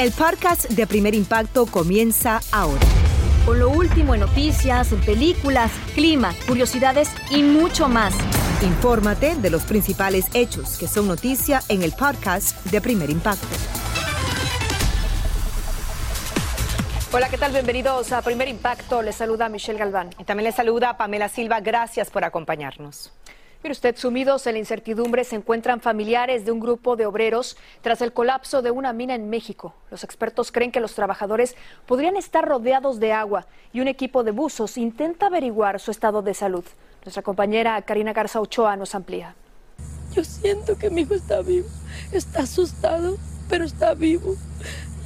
El podcast de Primer Impacto comienza ahora. Con lo último en noticias, en películas, clima, curiosidades y mucho más. Infórmate de los principales hechos que son noticia en el podcast de Primer Impacto. Hola, ¿qué tal? Bienvenidos a Primer Impacto. Les saluda Michelle Galván. Y también les saluda Pamela Silva. Gracias por acompañarnos. Mire usted, sumidos en la incertidumbre se encuentran familiares de un grupo de obreros tras el colapso de una mina en México. Los expertos creen que los trabajadores podrían estar rodeados de agua y un equipo de buzos intenta averiguar su estado de salud. Nuestra compañera Karina Garza Ochoa nos amplía. Yo siento que mi hijo está vivo. Está asustado, pero está vivo.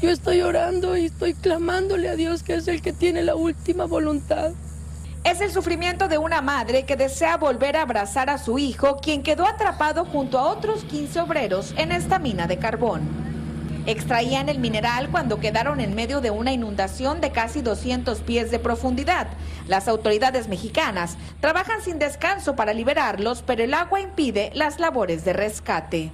Yo estoy orando y estoy clamándole a Dios que es el que tiene la última voluntad. Es el sufrimiento de una madre que desea volver a abrazar a su hijo, quien quedó atrapado junto a otros 15 obreros en esta mina de carbón. Extraían el mineral cuando quedaron en medio de una inundación de casi 200 pies de profundidad. Las autoridades mexicanas trabajan sin descanso para liberarlos, pero el agua impide las labores de rescate.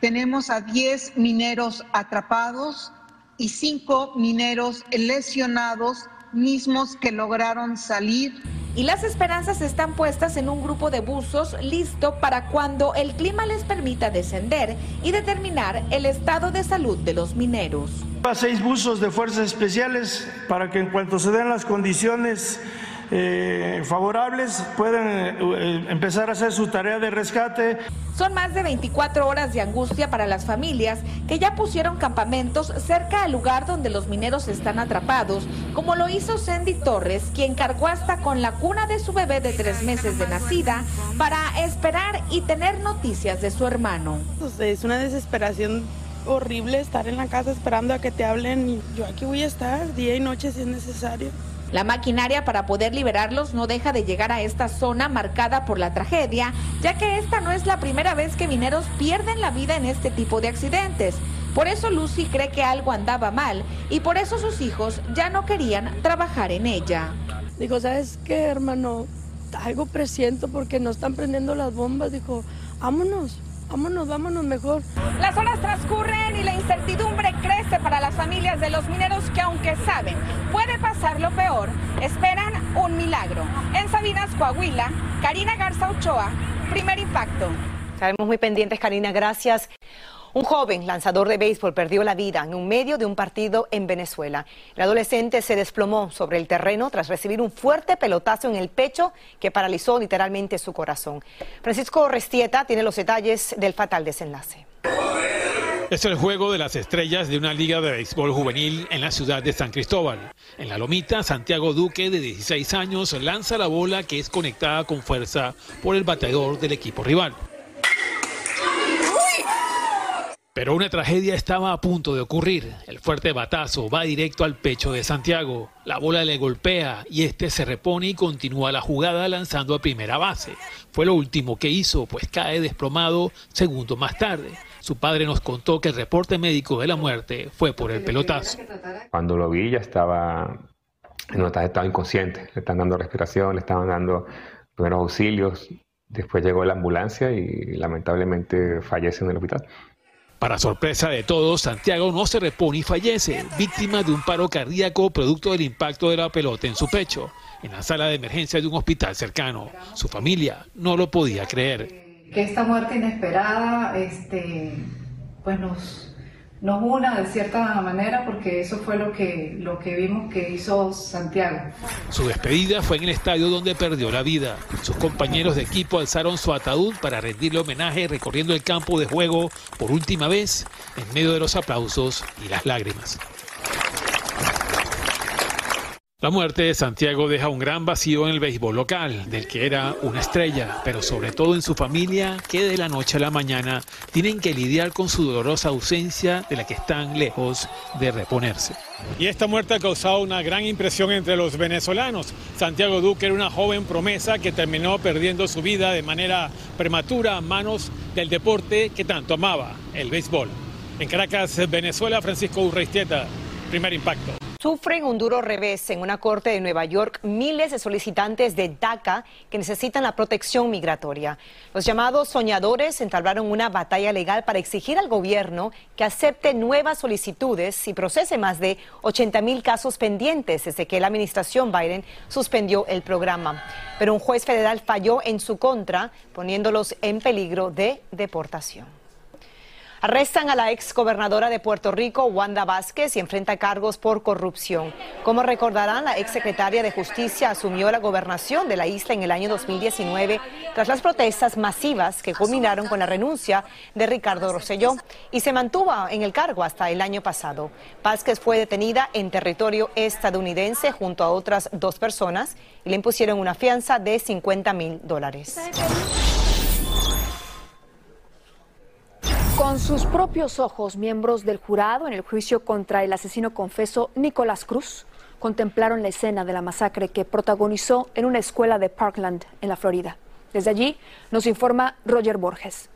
Tenemos a 10 mineros atrapados y 5 mineros lesionados mismos que lograron salir. Y las esperanzas están puestas en un grupo de buzos listo para cuando el clima les permita descender y determinar el estado de salud de los mineros. A seis buzos de fuerzas especiales para que en cuanto se den las condiciones eh, favorables puedan eh, empezar a hacer su tarea de rescate. Son más de 24 horas de angustia para las familias que ya pusieron campamentos cerca al lugar donde los mineros están atrapados, como lo hizo Sandy Torres, quien cargó hasta con la cuna de su bebé de tres meses de nacida para esperar y tener noticias de su hermano. Pues, es una desesperación horrible estar en la casa esperando a que te hablen y yo aquí voy a estar día y noche si es necesario. La maquinaria para poder liberarlos no deja de llegar a esta zona marcada por la tragedia, ya que esta no es la primera vez que mineros pierden la vida en este tipo de accidentes. Por eso Lucy cree que algo andaba mal y por eso sus hijos ya no querían trabajar en ella. Dijo, ¿sabes qué, hermano? Algo presiento porque no están prendiendo las bombas. Dijo, vámonos. Vámonos, vámonos mejor. Las horas transcurren y la incertidumbre crece para las familias de los mineros que aunque saben puede pasar lo peor, esperan un milagro. En Sabinas, Coahuila, Karina Garza Ochoa, primer impacto. Estaremos muy pendientes, Karina, gracias. Un joven lanzador de béisbol perdió la vida en un medio de un partido en Venezuela. El adolescente se desplomó sobre el terreno tras recibir un fuerte pelotazo en el pecho que paralizó literalmente su corazón. Francisco Restieta tiene los detalles del fatal desenlace. Es el juego de las estrellas de una liga de béisbol juvenil en la ciudad de San Cristóbal. En la lomita, Santiago Duque, de 16 años, lanza la bola que es conectada con fuerza por el bateador del equipo rival. Pero una tragedia estaba a punto de ocurrir. El fuerte batazo va directo al pecho de Santiago. La bola le golpea y este se repone y continúa la jugada lanzando a primera base. Fue lo último que hizo, pues cae desplomado segundos más tarde. Su padre nos contó que el reporte médico de la muerte fue por el pelotazo. Cuando lo vi ya estaba, no estaba inconsciente, le están dando respiración, le estaban dando primeros auxilios. Después llegó la ambulancia y lamentablemente fallece en el hospital. Para sorpresa de todos, Santiago no se repone y fallece, víctima de un paro cardíaco producto del impacto de la pelota en su pecho, en la sala de emergencia de un hospital cercano. Su familia no lo podía creer. Que esta muerte inesperada este, pues nos, nos una de cierta manera porque eso fue lo que, lo que vimos que hizo Santiago. Su despedida fue en el estadio donde perdió la vida. Sus compañeros de equipo alzaron su ataúd para rendirle homenaje recorriendo el campo de juego por última vez en medio de los aplausos y las lágrimas. La muerte de Santiago deja un gran vacío en el béisbol local, del que era una estrella, pero sobre todo en su familia, que de la noche a la mañana tienen que lidiar con su dolorosa ausencia de la que están lejos de reponerse. Y esta muerte ha causado una gran impresión entre los venezolanos. Santiago Duque era una joven promesa que terminó perdiendo su vida de manera prematura a manos del deporte que tanto amaba, el béisbol. En Caracas, Venezuela, Francisco Urreistieta, primer impacto. Sufren un duro revés en una corte de Nueva York miles de solicitantes de DACA que necesitan la protección migratoria. Los llamados soñadores entablaron una batalla legal para exigir al gobierno que acepte nuevas solicitudes y procese más de 80 mil casos pendientes desde que la administración Biden suspendió el programa. Pero un juez federal falló en su contra, poniéndolos en peligro de deportación. Arrestan a la ex gobernadora de Puerto Rico, Wanda Vázquez, y enfrenta cargos por corrupción. Como recordarán, la ex secretaria de Justicia asumió la gobernación de la isla en el año 2019 tras las protestas masivas que culminaron con la renuncia de Ricardo Rosselló y se mantuvo en el cargo hasta el año pasado. Vázquez fue detenida en territorio estadounidense junto a otras dos personas y le impusieron una fianza de 50 mil dólares. Con sus propios ojos, miembros del jurado en el juicio contra el asesino confeso Nicolás Cruz contemplaron la escena de la masacre que protagonizó en una escuela de Parkland, en la Florida. Desde allí nos informa Roger Borges.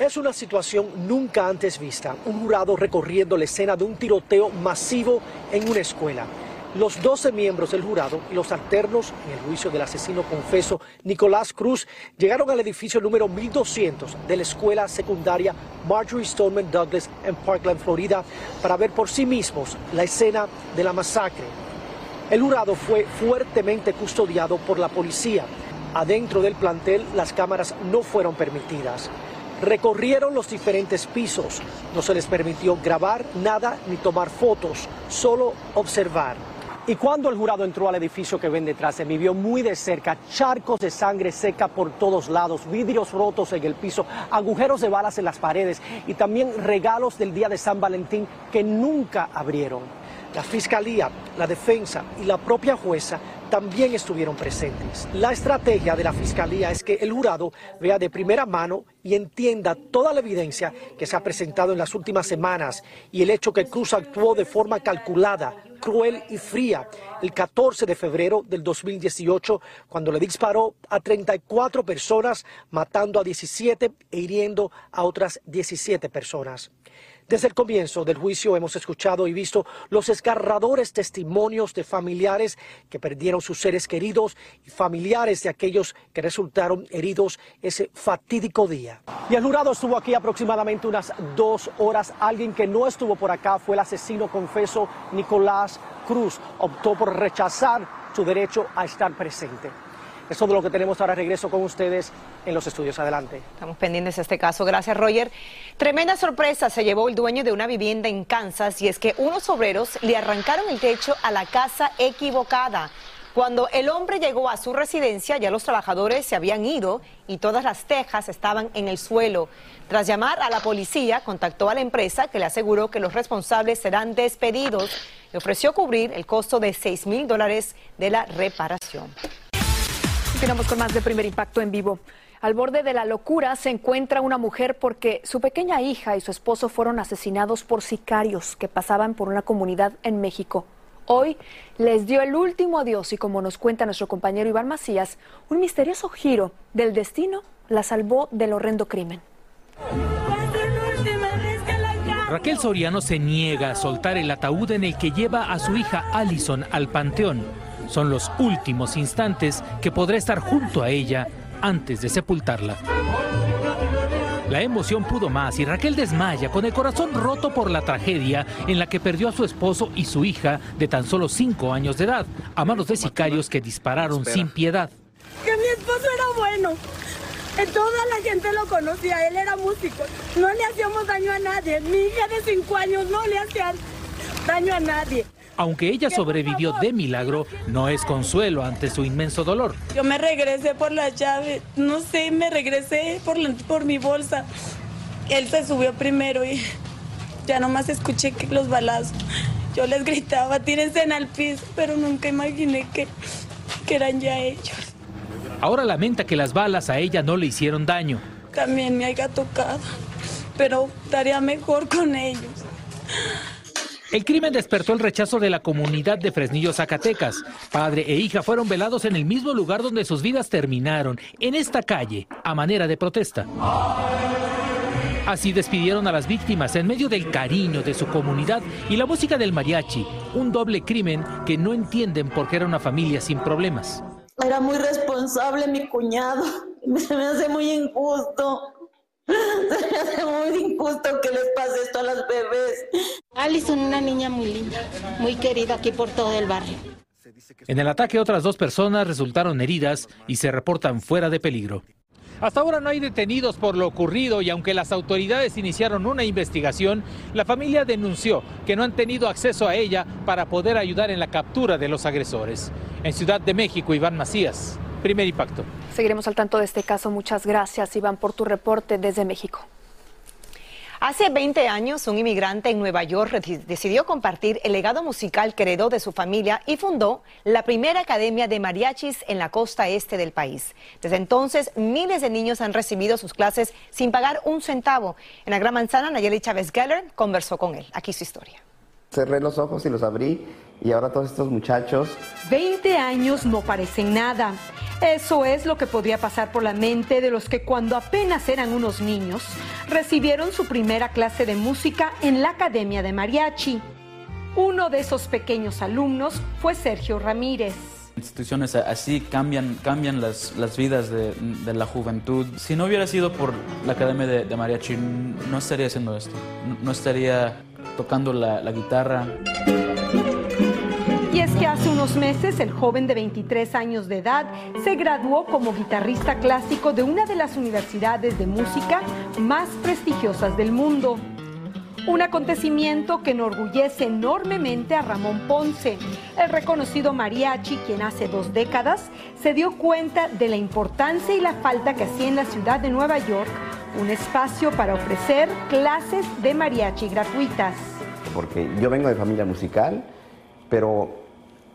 Es una situación nunca antes vista, un jurado recorriendo la escena de un tiroteo masivo en una escuela. Los 12 miembros del jurado y los alternos en el juicio del asesino confeso Nicolás Cruz llegaron al edificio número 1200 de la escuela secundaria Marjorie Stoneman Douglas en Parkland, Florida, para ver por sí mismos la escena de la masacre. El jurado fue fuertemente custodiado por la policía. Adentro del plantel las cámaras no fueron permitidas. Recorrieron los diferentes pisos. No se les permitió grabar nada ni tomar fotos, solo observar. Y cuando el jurado entró al edificio que ven detrás, se vio muy de cerca charcos de sangre seca por todos lados, vidrios rotos en el piso, agujeros de balas en las paredes y también regalos del día de San Valentín que nunca abrieron. La fiscalía, la defensa y la propia jueza también estuvieron presentes. La estrategia de la Fiscalía es que el jurado vea de primera mano y entienda toda la evidencia que se ha presentado en las últimas semanas y el hecho que Cruz actuó de forma calculada, cruel y fría el 14 de febrero del 2018 cuando le disparó a 34 personas, matando a 17 e hiriendo a otras 17 personas. Desde el comienzo del juicio hemos escuchado y visto los escarradores testimonios de familiares que perdieron sus seres queridos y familiares de aquellos que resultaron heridos ese fatídico día. Y el jurado estuvo aquí aproximadamente unas dos horas. Alguien que no estuvo por acá fue el asesino confeso Nicolás Cruz. Optó por rechazar su derecho a estar presente. Es todo lo que tenemos ahora. Regreso con ustedes en los estudios. Adelante. Estamos pendientes de este caso. Gracias, Roger. Tremenda sorpresa se llevó el dueño de una vivienda en Kansas y es que unos obreros le arrancaron el techo a la casa equivocada. Cuando el hombre llegó a su residencia, ya los trabajadores se habían ido y todas las tejas estaban en el suelo. Tras llamar a la policía, contactó a la empresa que le aseguró que los responsables serán despedidos y ofreció cubrir el costo de 6 mil dólares de la reparación. Continuamos con más de primer impacto en vivo. Al borde de la locura se encuentra una mujer porque su pequeña hija y su esposo fueron asesinados por sicarios que pasaban por una comunidad en México. Hoy les dio el último adiós y como nos cuenta nuestro compañero Iván Macías, un misterioso giro del destino la salvó del horrendo crimen. Raquel Soriano se niega a soltar el ataúd en el que lleva a su hija Allison al panteón son los últimos instantes que podrá estar junto a ella antes de sepultarla. La emoción pudo más y Raquel desmaya con el corazón roto por la tragedia en la que perdió a su esposo y su hija de tan solo cinco años de edad a manos de sicarios que dispararon sin piedad. Que mi esposo era bueno. Toda la gente lo conocía, él era músico. No le hacíamos daño a nadie. Mi hija de cinco años no le hacía daño a nadie. Aunque ella sobrevivió de milagro, no es consuelo ante su inmenso dolor. Yo me regresé por la llave, no sé, me regresé por, por mi bolsa. Él se subió primero y ya nomás escuché que los balazos. Yo les gritaba, tírense en al piso, pero nunca imaginé que, que eran ya ellos. Ahora lamenta que las balas a ella no le hicieron daño. También me haya tocado, pero estaría mejor con ellos. El crimen despertó el rechazo de la comunidad de Fresnillo, Zacatecas. Padre e hija fueron velados en el mismo lugar donde sus vidas terminaron, en esta calle, a manera de protesta. Así despidieron a las víctimas en medio del cariño de su comunidad y la música del mariachi, un doble crimen que no entienden porque era una familia sin problemas. Era muy responsable mi cuñado, se me hace muy injusto. Hace muy injusto que les pase esto a las bebés. Alison, una niña muy linda, muy querida aquí por todo el barrio. En el ataque otras dos personas resultaron heridas y se reportan fuera de peligro. Hasta ahora no hay detenidos por lo ocurrido y aunque las autoridades iniciaron una investigación, la familia denunció que no han tenido acceso a ella para poder ayudar en la captura de los agresores. En Ciudad de México, Iván Macías, primer impacto. Seguiremos al tanto de este caso. Muchas gracias, Iván, por tu reporte desde México. Hace 20 años, un inmigrante en Nueva York decidió compartir el legado musical que heredó de su familia y fundó la primera academia de mariachis en la costa este del país. Desde entonces, miles de niños han recibido sus clases sin pagar un centavo. En la Gran Manzana, Nayeli Chávez Geller conversó con él. Aquí su historia. Cerré los ojos y los abrí y ahora todos estos muchachos... 20 años no parecen nada. Eso es lo que podría pasar por la mente de los que cuando apenas eran unos niños recibieron su primera clase de música en la Academia de Mariachi. Uno de esos pequeños alumnos fue Sergio Ramírez. Instituciones así cambian, cambian las, las vidas de, de, la juventud. Si no hubiera sido por la Academia de, de Mariachi, no estaría haciendo esto. No, no estaría tocando la, la guitarra. Hace unos meses el joven de 23 años de edad se graduó como guitarrista clásico de una de las universidades de música más prestigiosas del mundo. Un acontecimiento que enorgullece enormemente a Ramón Ponce, el reconocido mariachi quien hace dos décadas se dio cuenta de la importancia y la falta que hacía en la ciudad de Nueva York un espacio para ofrecer clases de mariachi gratuitas. Porque yo vengo de familia musical, pero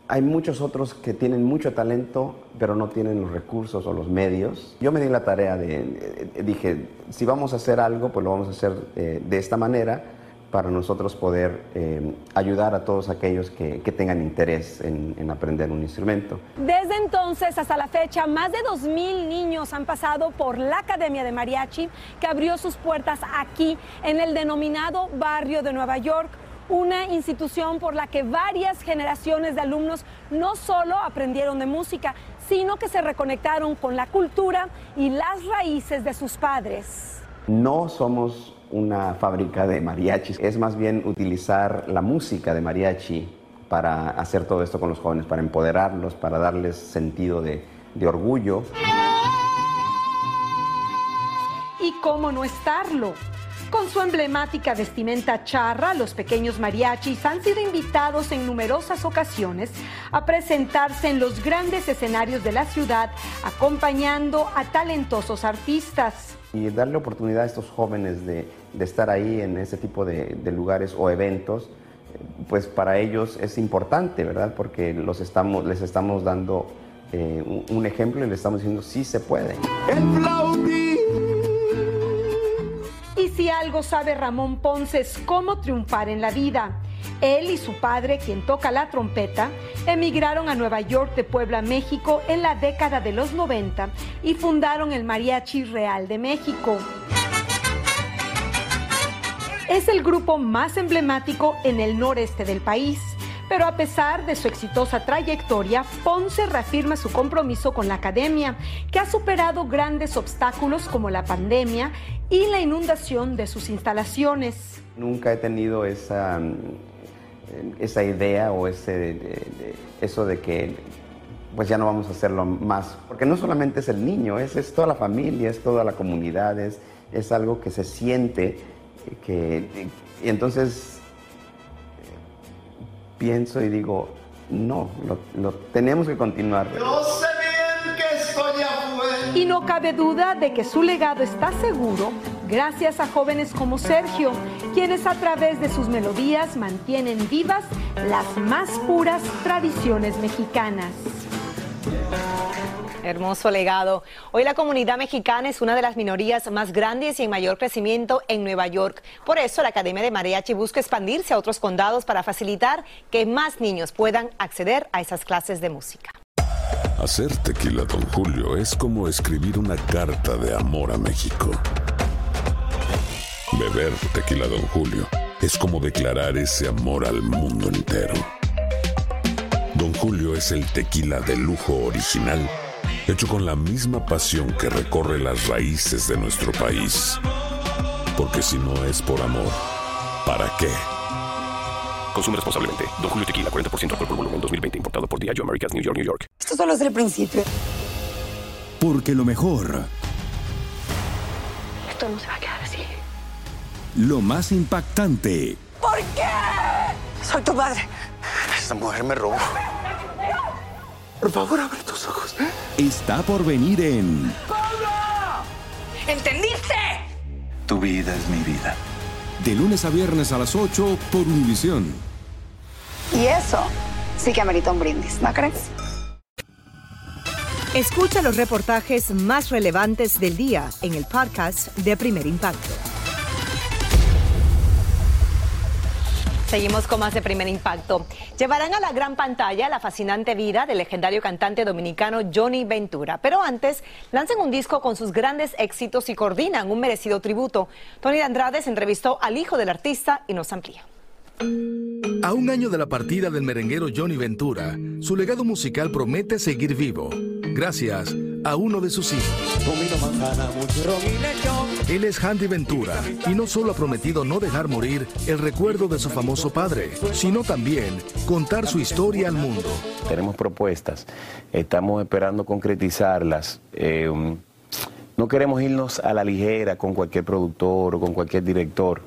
hay muchos otros que tienen mucho talento, pero no tienen los recursos o los medios. Yo me di la tarea de, dije, si vamos a hacer algo, pues lo vamos a hacer eh, de esta manera para nosotros poder eh, ayudar a todos aquellos que, que tengan interés en, en, aprender un instrumento. Desde entonces hasta la fecha, más de 2.000 niños han pasado por la Academia de Mariachi, que abrió sus puertas aquí, en el denominado barrio de Nueva York una institución por la que varias generaciones de alumnos no solo aprendieron de música, sino que se reconectaron con la cultura y las raíces de sus padres. No somos una fábrica de mariachis, es más bien utilizar la música de mariachi para hacer todo esto con los jóvenes, para empoderarlos, para darles sentido de, de orgullo. ¿Y cómo no estarlo? Con su emblemática vestimenta charra, los pequeños mariachis han sido invitados en numerosas ocasiones a presentarse en los grandes escenarios de la ciudad, acompañando a talentosos artistas. Y darle oportunidad a estos jóvenes de, de estar ahí en ese tipo de, de, lugares o eventos, pues para ellos es importante, ¿verdad? Porque los estamos, les estamos dando eh, un, ejemplo y les estamos diciendo sí se puede. El si algo sabe Ramón Ponce es cómo triunfar en la vida. Él y su padre, quien toca la trompeta, emigraron a Nueva York de Puebla, México en la década de los 90 y fundaron el Mariachi Real de México. Es el grupo más emblemático en el noreste del país. Pero a pesar de su exitosa trayectoria, Ponce reafirma su compromiso con la academia, que ha superado grandes obstáculos como la pandemia y la inundación de sus instalaciones. Nunca he tenido esa, esa idea o ese, eso de que pues ya no vamos a hacerlo más. Porque no solamente es el niño, es, es toda la familia, es toda la comunidad, es, es algo que se siente, que, y entonces pienso y digo, no, lo, lo tenemos que continuar. Y no cabe duda de que su legado está seguro gracias a jóvenes como Sergio, quienes a través de sus melodías mantienen vivas las más puras tradiciones mexicanas. Hermoso legado. Hoy la comunidad mexicana es una de las minorías más grandes y en mayor crecimiento en Nueva York. Por eso la Academia de Mariachi busca expandirse a otros condados para facilitar que más niños puedan acceder a esas clases de música. Hacer tequila, Don Julio, es como escribir una carta de amor a México. Beber tequila, Don Julio, es como declarar ese amor al mundo entero. Don Julio es el tequila de lujo original, hecho con la misma pasión que recorre las raíces de nuestro país. Porque si no es por amor, ¿para qué? Consume responsablemente. Don Julio Tequila, 40% alcohol por volumen, 2020. Importado por Diageo Americas, New York, New York. Esto solo es el principio. Porque lo mejor, Esto no se va a quedar así. lo más impactante, ¿Por qué? Soy tu padre. Esta mujer me robó. Por favor, abre tus ojos. Está por venir en ¿Entendiste? Tu vida es mi vida. De lunes a viernes a las 8 por Univisión. Y eso sí que amerita un brindis, ¿no crees? Escucha los reportajes más relevantes del día en el podcast de Primer Impacto. Seguimos con más de Primer Impacto. Llevarán a la gran pantalla la fascinante vida del legendario cantante dominicano Johnny Ventura. Pero antes, lanzan un disco con sus grandes éxitos y coordinan un merecido tributo. Tony Andrade se entrevistó al hijo del artista y nos amplía. A un año de la partida del merenguero Johnny Ventura, su legado musical promete seguir vivo, gracias a uno de sus hijos. Él es Handy Ventura y no solo ha prometido no dejar morir el recuerdo de su famoso padre, sino también contar su historia al mundo. Tenemos propuestas, estamos esperando concretizarlas. Eh, no queremos irnos a la ligera con cualquier productor o con cualquier director.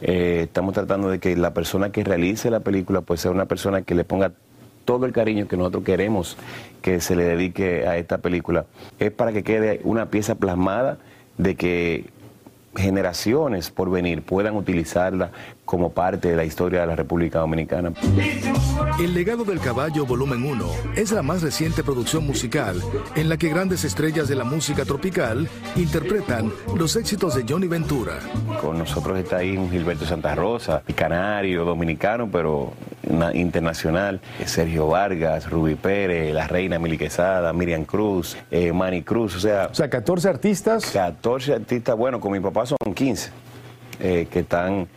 Eh, estamos tratando de que la persona que realice la película pues sea una persona que le ponga todo el cariño que nosotros queremos que se le dedique a esta película. Es para que quede una pieza plasmada de que generaciones por venir puedan utilizarla como parte de la historia de la República Dominicana. El legado del caballo volumen 1 es la más reciente producción musical en la que grandes estrellas de la música tropical interpretan los éxitos de Johnny Ventura. Con nosotros está ahí un Gilberto Santa Rosa, canario, dominicano, pero na- internacional. Sergio Vargas, Ruby Pérez, la reina Mili Quesada, Miriam Cruz, eh, Manny Cruz, o sea... O sea, 14 artistas. 14 artistas, bueno, con mi papá son 15, eh, que están,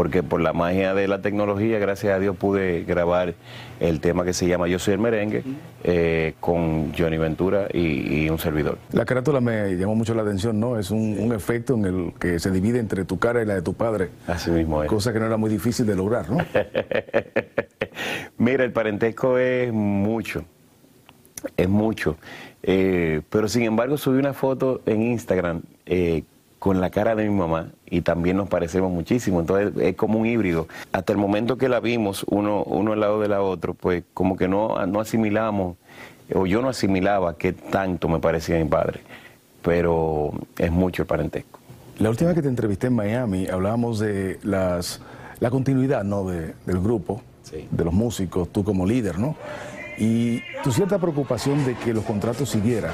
porque por la magia de la tecnología, gracias a Dios, pude grabar el tema que se llama Yo soy el merengue eh, con Johnny Ventura y, y un servidor. La carátula me llamó mucho la atención, ¿no? Es un, un efecto en el que se divide entre tu cara y la de tu padre. Así mismo es. Cosa que no era muy difícil de lograr, ¿no? Mira, el parentesco es mucho, es mucho. Eh, pero sin embargo subí una foto en Instagram eh, con la cara de mi mamá y también nos parecemos muchísimo. Entonces es como un híbrido. Hasta el momento que la vimos uno, uno al lado de la otra, pues como que no, no asimilamos, o yo no asimilaba qué tanto me parecía mi padre. Pero es mucho el parentesco. La última vez que te entrevisté en Miami hablábamos de las, la continuidad ¿no? de- del grupo, de los músicos, tú como líder, ¿no? Y tu cierta preocupación de que los contratos siguieran.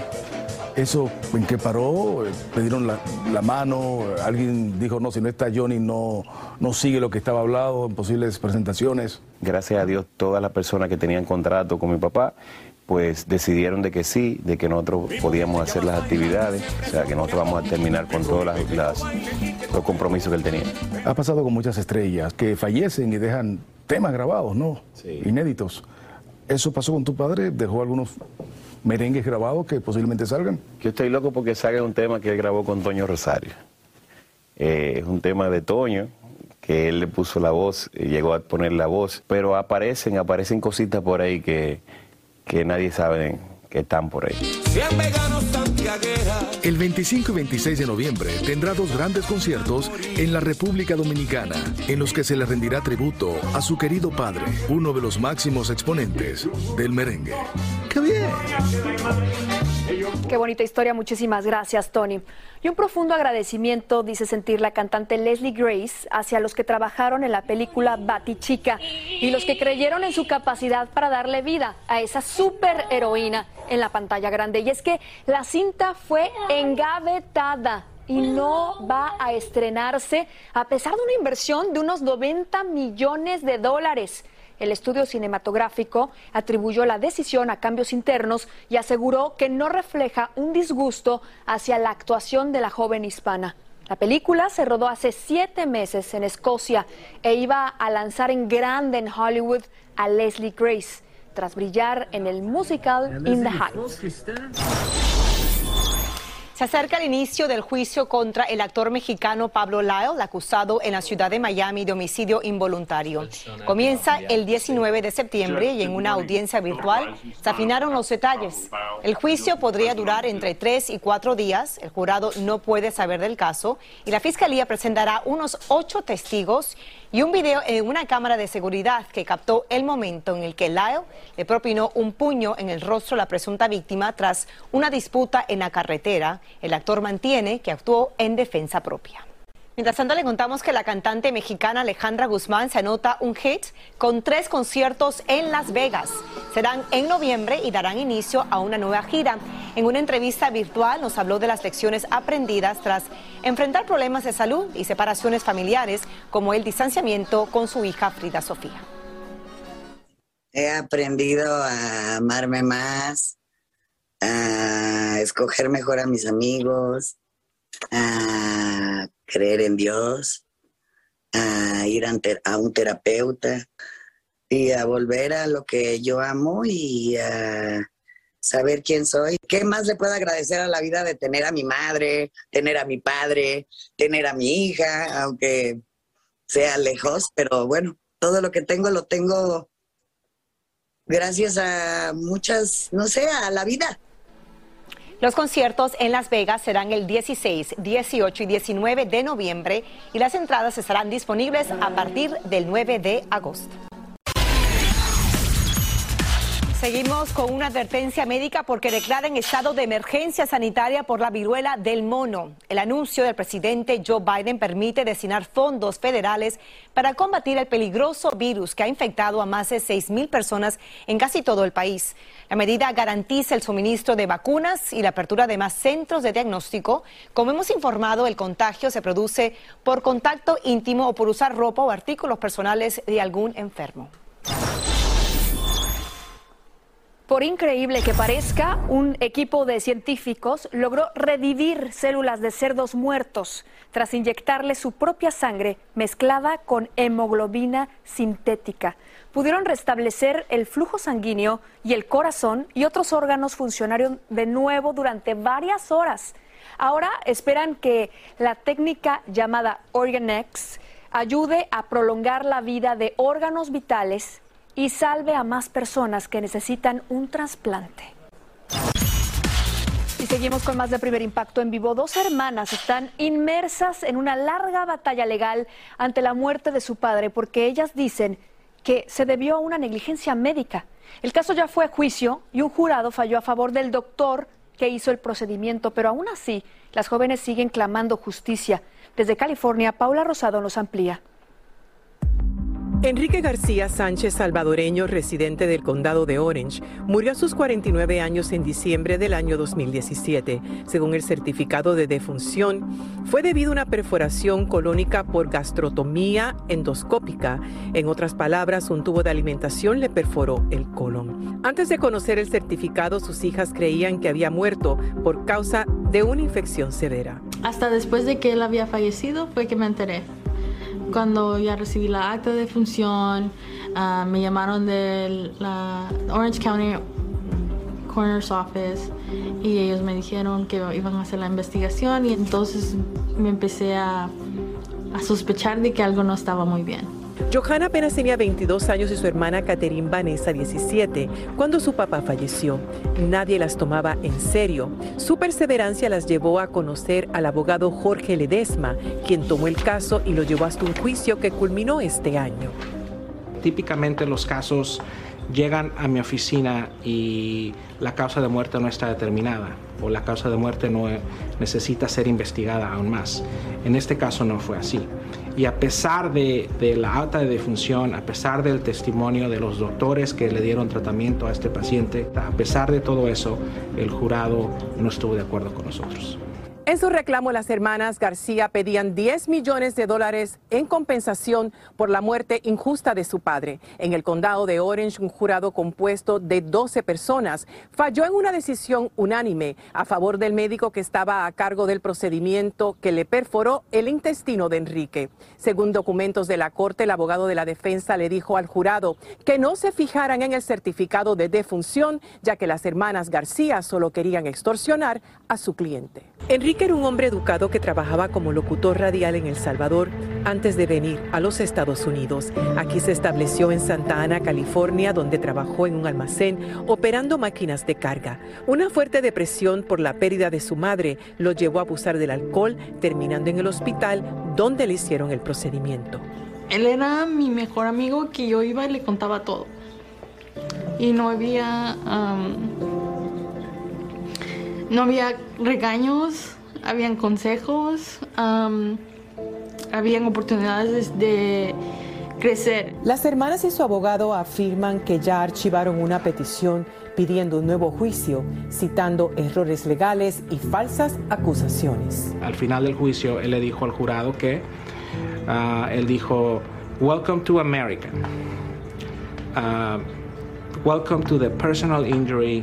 ¿Eso en qué paró? ¿Pedieron la, la mano? ¿Alguien dijo, no, si no está Johnny, no, no sigue lo que estaba hablado en posibles presentaciones? Gracias a Dios, todas las personas que tenían contrato con mi papá, pues decidieron de que sí, de que nosotros podíamos hacer las actividades, o sea, que nosotros vamos a terminar con todos las, las- los compromisos que él tenía. Ha pasado con muchas estrellas que fallecen y dejan temas grabados, ¿no? Inéditos. ¿Eso pasó con tu padre? ¿Dejó algunos merengues grabados que posiblemente salgan? Yo estoy loco porque salga un tema que él grabó con Toño Rosario. Eh, es un tema de Toño, que él le puso la voz, eh, llegó a poner la voz, pero aparecen, aparecen cositas por ahí que, que nadie sabe están por ahí. El 25 y 26 de noviembre tendrá dos grandes conciertos en la República Dominicana, en los que se le rendirá tributo a su querido padre, uno de los máximos exponentes del merengue. ¡Qué bien! Qué bonita historia, muchísimas gracias, Tony. Y un profundo agradecimiento, dice sentir la cantante Leslie Grace, hacia los que trabajaron en la película Batichica y los que creyeron en su capacidad para darle vida a esa superheroína en la pantalla grande. Y es que la cinta fue engavetada y no va a estrenarse a pesar de una inversión de unos 90 millones de dólares. El estudio cinematográfico atribuyó la decisión a cambios internos y aseguró que no refleja un disgusto hacia la actuación de la joven hispana. La película se rodó hace siete meses en Escocia e iba a lanzar en grande en Hollywood a Leslie Grace, tras brillar en el musical In the Heights. Se acerca el inicio del juicio contra el actor mexicano Pablo Lyle, acusado en la ciudad de Miami de homicidio involuntario. Comienza el 19 de septiembre y en una audiencia virtual se afinaron los detalles. El juicio podría durar entre tres y cuatro días. El jurado no puede saber del caso y la fiscalía presentará unos ocho testigos y un video en una cámara de seguridad que captó el momento en el que Lyle le propinó un puño en el rostro a la presunta víctima tras una disputa en la carretera. El actor mantiene que actuó en defensa propia. Mientras tanto, le contamos que la cantante mexicana Alejandra Guzmán se anota un hit con tres conciertos en Las Vegas. Serán en noviembre y darán inicio a una nueva gira. En una entrevista virtual nos habló de las lecciones aprendidas tras enfrentar problemas de salud y separaciones familiares, como el distanciamiento con su hija Frida Sofía. He aprendido a amarme más, a escoger mejor a mis amigos, a creer en Dios, a ir a un terapeuta y a volver a lo que yo amo y a saber quién soy. ¿Qué más le puedo agradecer a la vida de tener a mi madre, tener a mi padre, tener a mi hija, aunque sea lejos? Pero bueno, todo lo que tengo lo tengo gracias a muchas, no sé, a la vida. Los conciertos en Las Vegas serán el 16, 18 y 19 de noviembre y las entradas estarán disponibles a partir del 9 de agosto. Seguimos con una advertencia médica porque declaran estado de emergencia sanitaria por la viruela del mono. El anuncio del presidente Joe Biden permite destinar fondos federales para combatir el peligroso virus que ha infectado a más de 6 mil personas en casi todo el país. La medida garantiza el suministro de vacunas y la apertura de más centros de diagnóstico. Como hemos informado, el contagio se produce por contacto íntimo o por usar ropa o artículos personales de algún enfermo. Por increíble que parezca, un equipo de científicos logró revivir células de cerdos muertos tras inyectarle su propia sangre mezclada con hemoglobina sintética. Pudieron restablecer el flujo sanguíneo y el corazón y otros órganos funcionaron de nuevo durante varias horas. Ahora esperan que la técnica llamada OrganX ayude a prolongar la vida de órganos vitales y salve a más personas que necesitan un trasplante. Y seguimos con más de primer impacto en vivo. Dos hermanas están inmersas en una larga batalla legal ante la muerte de su padre porque ellas dicen que se debió a una negligencia médica. El caso ya fue a juicio y un jurado falló a favor del doctor que hizo el procedimiento, pero aún así las jóvenes siguen clamando justicia. Desde California, Paula Rosado nos amplía. Enrique García Sánchez, salvadoreño residente del condado de Orange, murió a sus 49 años en diciembre del año 2017. Según el certificado de defunción, fue debido a una perforación colónica por gastrotomía endoscópica. En otras palabras, un tubo de alimentación le perforó el colon. Antes de conocer el certificado, sus hijas creían que había muerto por causa de una infección severa. Hasta después de que él había fallecido fue que me enteré cuando ya recibí la acta de función, ah, me llamaron de la Orange County Coroner's Office y ellos me dijeron que iban a hacer la investigación y entonces me empecé a, a sospechar de que algo no estaba muy bien. Johanna apenas tenía 22 años y su hermana Catherine Vanessa 17 cuando su papá falleció. Nadie las tomaba en serio. Su perseverancia las llevó a conocer al abogado Jorge Ledesma, quien tomó el caso y lo llevó hasta un juicio que culminó este año. Típicamente los casos llegan a mi oficina y la causa de muerte no está determinada o la causa de muerte no necesita ser investigada aún más. En este caso no fue así. Y a pesar de, la alta de defunción, a pesar del testimonio de los doctores que le dieron tratamiento a este paciente, a pesar de todo eso, el jurado no estuvo de acuerdo con nosotros. En su reclamo, las hermanas García pedían 10 millones de dólares en compensación por la muerte injusta de su padre. En el condado de Orange, un jurado compuesto de 12 personas falló en una decisión unánime a favor del médico que estaba a cargo del procedimiento que le perforó el intestino de Enrique. Según documentos de la corte, el abogado de la defensa le dijo al jurado que no se fijaran en el certificado de defunción, ya que las hermanas García solo querían extorsionar a su cliente. Era un hombre educado que trabajaba como locutor radial en El Salvador antes de venir a los Estados Unidos. Aquí se estableció en Santa Ana, California, donde trabajó en un almacén operando máquinas de carga. Una fuerte depresión por la pérdida de su madre lo llevó a abusar del alcohol, terminando en el hospital donde le hicieron el procedimiento. Él era mi mejor amigo que yo iba y le contaba todo. Y no había... no había regaños, habían consejos, habían oportunidades de crecer. Las hermanas y su abogado afirman que ya archivaron una petición pidiendo un nuevo juicio, citando errores legales y falsas acusaciones. Al final del juicio, él le dijo al jurado que, ah, él dijo, Welcome to America. Ah, welcome to the Personal Injury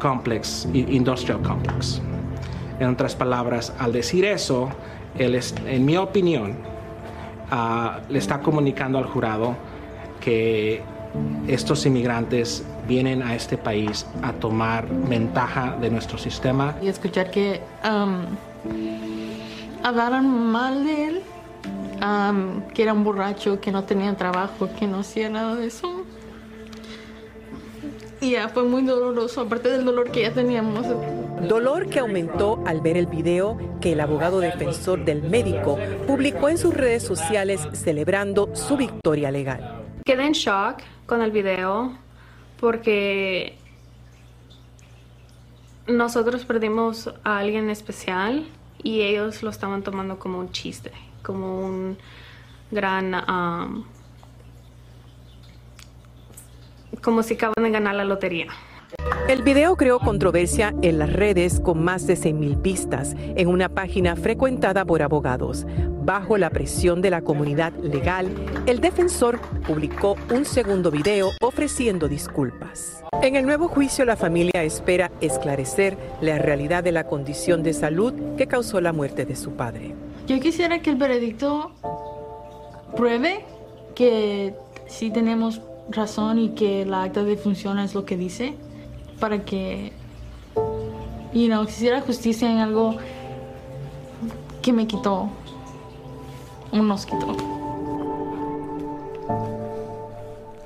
Complex, Industrial Complex. En otras palabras, al decir eso, él en mi opinión, ah, le está comunicando al jurado que estos inmigrantes vienen a este país a tomar ventaja de nuestro sistema. Y escuchar que um, hablaran mal de él, um, que era un borracho, que no tenía trabajo, que no hacía nada de eso. Y ya fue muy doloroso, aparte del dolor que ya teníamos. Dolor que aumentó al ver el video que el abogado defensor del médico publicó en sus redes sociales celebrando su victoria legal. Quedé en shock con el video porque nosotros perdimos a alguien especial y ellos lo estaban tomando como un chiste, como un gran... Um, como si acaban de ganar la lotería. El video creó controversia en las redes con más de 100.000 vistas en una página frecuentada por abogados. Bajo la presión de la comunidad legal, el defensor publicó un segundo video ofreciendo disculpas. En el nuevo juicio, la familia espera esclarecer la realidad de la condición de salud que causó la muerte de su padre. Yo quisiera que el veredicto pruebe que sí tenemos razón y que la acta de función es lo que dice para que, you know, quisiera justicia en algo que me quitó o nos quitó.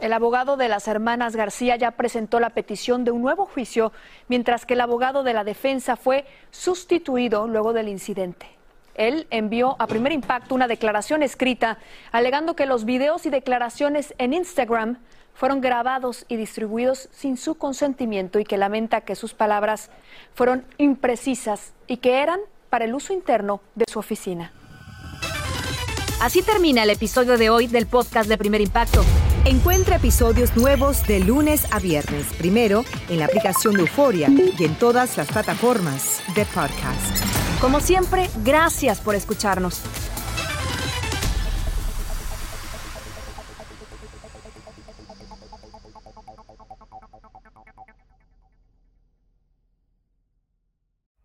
El abogado de las hermanas García ya presentó la petición de un nuevo juicio, mientras que el abogado de la defensa fue sustituido luego del incidente. Él envió a primer impacto una declaración escrita alegando que los videos y declaraciones en Instagram fueron grabados y distribuidos sin su consentimiento y que lamenta que sus palabras fueron imprecisas y que eran para el uso interno de su oficina. Así termina el episodio de hoy del podcast de Primer Impacto. Encuentra episodios nuevos de lunes a viernes, primero en la aplicación de Euforia y en todas las plataformas de podcast. Como siempre, gracias por escucharnos.